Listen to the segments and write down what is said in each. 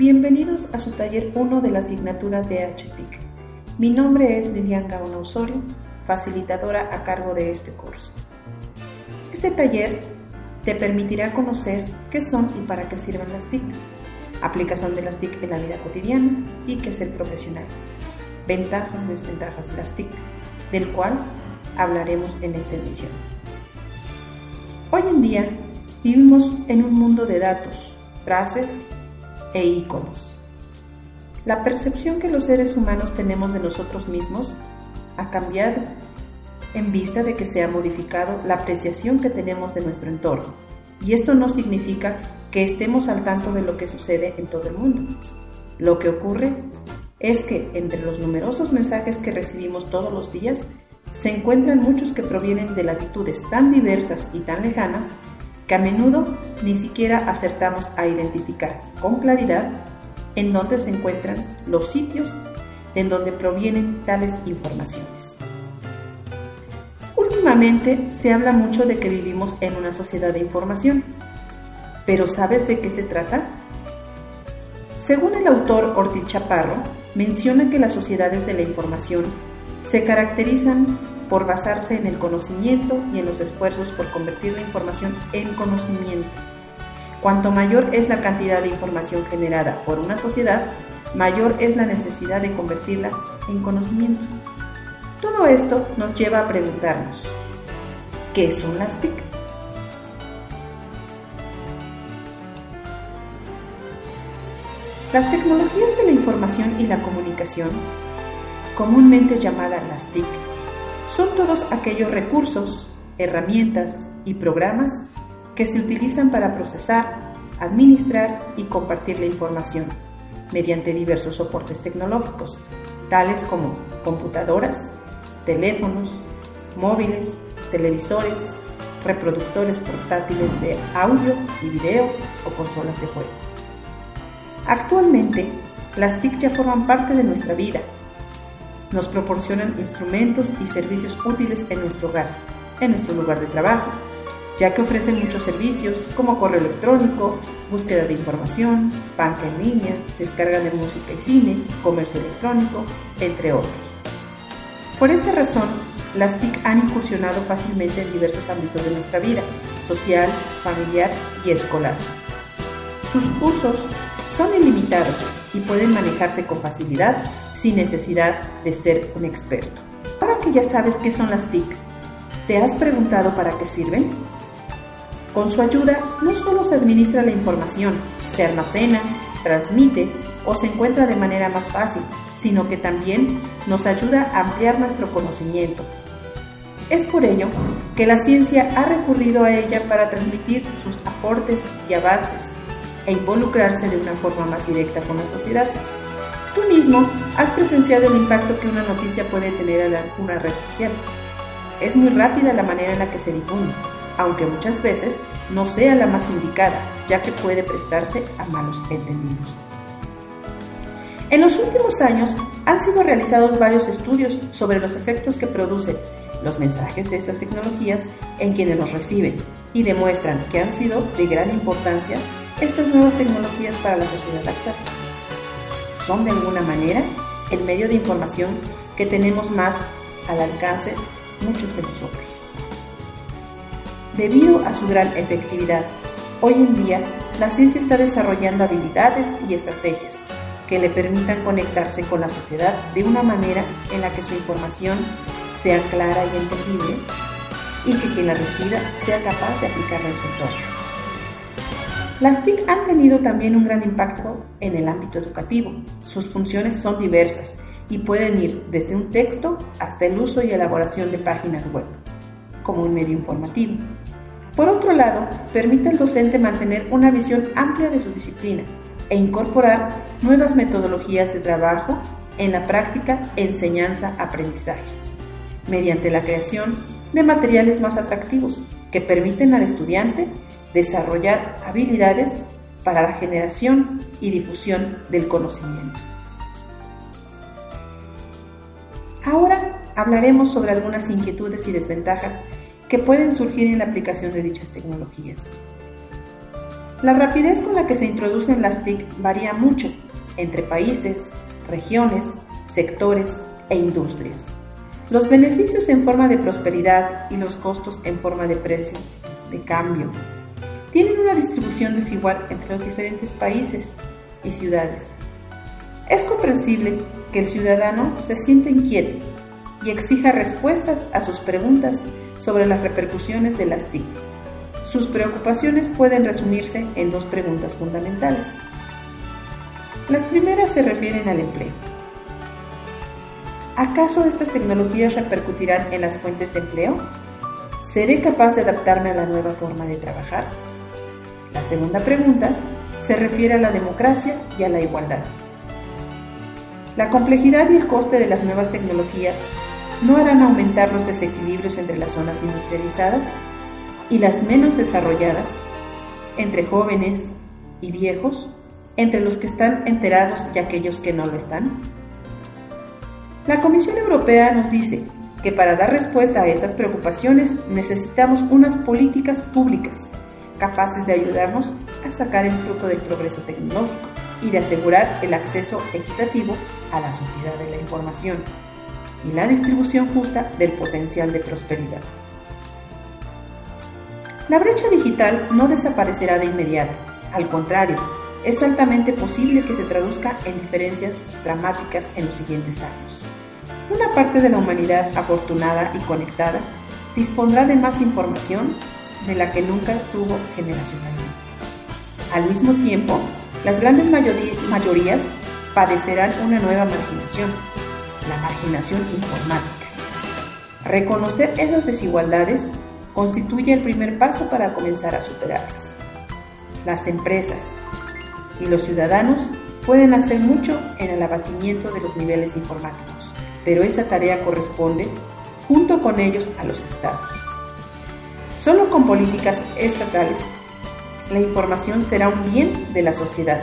Bienvenidos a su taller 1 de la asignatura de HTIC. Mi nombre es Lilian Gaona Osorio, facilitadora a cargo de este curso. Este taller te permitirá conocer qué son y para qué sirven las TIC, aplicación de las TIC en la vida cotidiana y qué es el profesional, ventajas y desventajas de las TIC, del cual hablaremos en esta emisión. Hoy en día vivimos en un mundo de datos, frases e iconos. La percepción que los seres humanos tenemos de nosotros mismos ha cambiado en vista de que se ha modificado la apreciación que tenemos de nuestro entorno. Y esto no significa que estemos al tanto de lo que sucede en todo el mundo. Lo que ocurre es que entre los numerosos mensajes que recibimos todos los días, se encuentran muchos que provienen de latitudes tan diversas y tan lejanas que a menudo ni siquiera acertamos a identificar con claridad en dónde se encuentran los sitios en donde provienen tales informaciones. Últimamente se habla mucho de que vivimos en una sociedad de información, pero ¿sabes de qué se trata? Según el autor Ortiz Chaparro, menciona que las sociedades de la información se caracterizan por basarse en el conocimiento y en los esfuerzos por convertir la información en conocimiento. Cuanto mayor es la cantidad de información generada por una sociedad, mayor es la necesidad de convertirla en conocimiento. Todo esto nos lleva a preguntarnos, ¿qué son las TIC? Las tecnologías de la información y la comunicación, comúnmente llamadas las TIC, son todos aquellos recursos, herramientas y programas que se utilizan para procesar, administrar y compartir la información mediante diversos soportes tecnológicos, tales como computadoras, teléfonos, móviles, televisores, reproductores portátiles de audio y video o consolas de juego. Actualmente, las TIC ya forman parte de nuestra vida. Nos proporcionan instrumentos y servicios útiles en nuestro hogar, en nuestro lugar de trabajo, ya que ofrecen muchos servicios como correo electrónico, búsqueda de información, banca en línea, descarga de música y cine, comercio electrónico, entre otros. Por esta razón, las TIC han incursionado fácilmente en diversos ámbitos de nuestra vida, social, familiar y escolar. Sus usos son ilimitados y pueden manejarse con facilidad sin necesidad de ser un experto. Ahora que ya sabes qué son las TIC, ¿te has preguntado para qué sirven? Con su ayuda no solo se administra la información, se almacena, transmite o se encuentra de manera más fácil, sino que también nos ayuda a ampliar nuestro conocimiento. Es por ello que la ciencia ha recurrido a ella para transmitir sus aportes y avances e involucrarse de una forma más directa con la sociedad. Tú mismo has presenciado el impacto que una noticia puede tener en una red social. Es muy rápida la manera en la que se difunde, aunque muchas veces no sea la más indicada, ya que puede prestarse a malos entendidos. En los últimos años han sido realizados varios estudios sobre los efectos que producen los mensajes de estas tecnologías en quienes los reciben y demuestran que han sido de gran importancia estas nuevas tecnologías para la sociedad actual. Son de alguna manera el medio de información que tenemos más al alcance muchos de nosotros. Debido a su gran efectividad, hoy en día la ciencia está desarrollando habilidades y estrategias que le permitan conectarse con la sociedad de una manera en la que su información sea clara y entendible y que quien la reciba sea capaz de aplicarla en su entorno. Las TIC han tenido también un gran impacto en el ámbito educativo. Sus funciones son diversas y pueden ir desde un texto hasta el uso y elaboración de páginas web, como un medio informativo. Por otro lado, permite al docente mantener una visión amplia de su disciplina e incorporar nuevas metodologías de trabajo en la práctica enseñanza-aprendizaje, mediante la creación de materiales más atractivos que permiten al estudiante desarrollar habilidades para la generación y difusión del conocimiento. Ahora hablaremos sobre algunas inquietudes y desventajas que pueden surgir en la aplicación de dichas tecnologías. La rapidez con la que se introducen las TIC varía mucho entre países, regiones, sectores e industrias. Los beneficios en forma de prosperidad y los costos en forma de precio, de cambio, tienen una distribución desigual entre los diferentes países y ciudades. Es comprensible que el ciudadano se sienta inquieto y exija respuestas a sus preguntas sobre las repercusiones de las TIC. Sus preocupaciones pueden resumirse en dos preguntas fundamentales. Las primeras se refieren al empleo. ¿Acaso estas tecnologías repercutirán en las fuentes de empleo? ¿Seré capaz de adaptarme a la nueva forma de trabajar? La segunda pregunta se refiere a la democracia y a la igualdad. La complejidad y el coste de las nuevas tecnologías no harán aumentar los desequilibrios entre las zonas industrializadas y las menos desarrolladas, entre jóvenes y viejos, entre los que están enterados y aquellos que no lo están? La Comisión Europea nos dice que para dar respuesta a estas preocupaciones necesitamos unas políticas públicas capaces de ayudarnos a sacar el fruto del progreso tecnológico y de asegurar el acceso equitativo a la sociedad de la información y la distribución justa del potencial de prosperidad. La brecha digital no desaparecerá de inmediato, al contrario, es altamente posible que se traduzca en diferencias dramáticas en los siguientes años. Una parte de la humanidad afortunada y conectada dispondrá de más información de la que nunca tuvo generacionalmente. Al mismo tiempo, las grandes mayorías padecerán una nueva marginación, la marginación informática. Reconocer esas desigualdades constituye el primer paso para comenzar a superarlas. Las empresas y los ciudadanos pueden hacer mucho en el abatimiento de los niveles informáticos, pero esa tarea corresponde junto con ellos a los estados. Solo con políticas estatales la información será un bien de la sociedad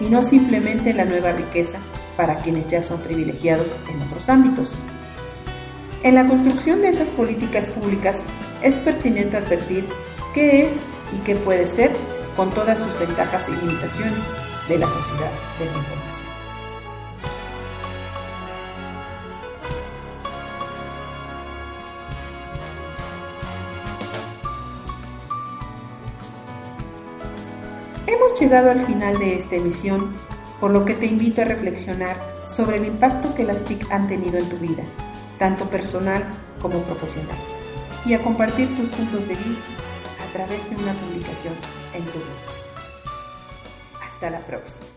y no simplemente la nueva riqueza para quienes ya son privilegiados en otros ámbitos. En la construcción de esas políticas públicas es pertinente advertir qué es y qué puede ser con todas sus ventajas y limitaciones de la sociedad de la información. Hemos llegado al final de esta emisión, por lo que te invito a reflexionar sobre el impacto que las TIC han tenido en tu vida, tanto personal como profesional, y a compartir tus puntos de vista a través de una publicación en tu blog. Hasta la próxima.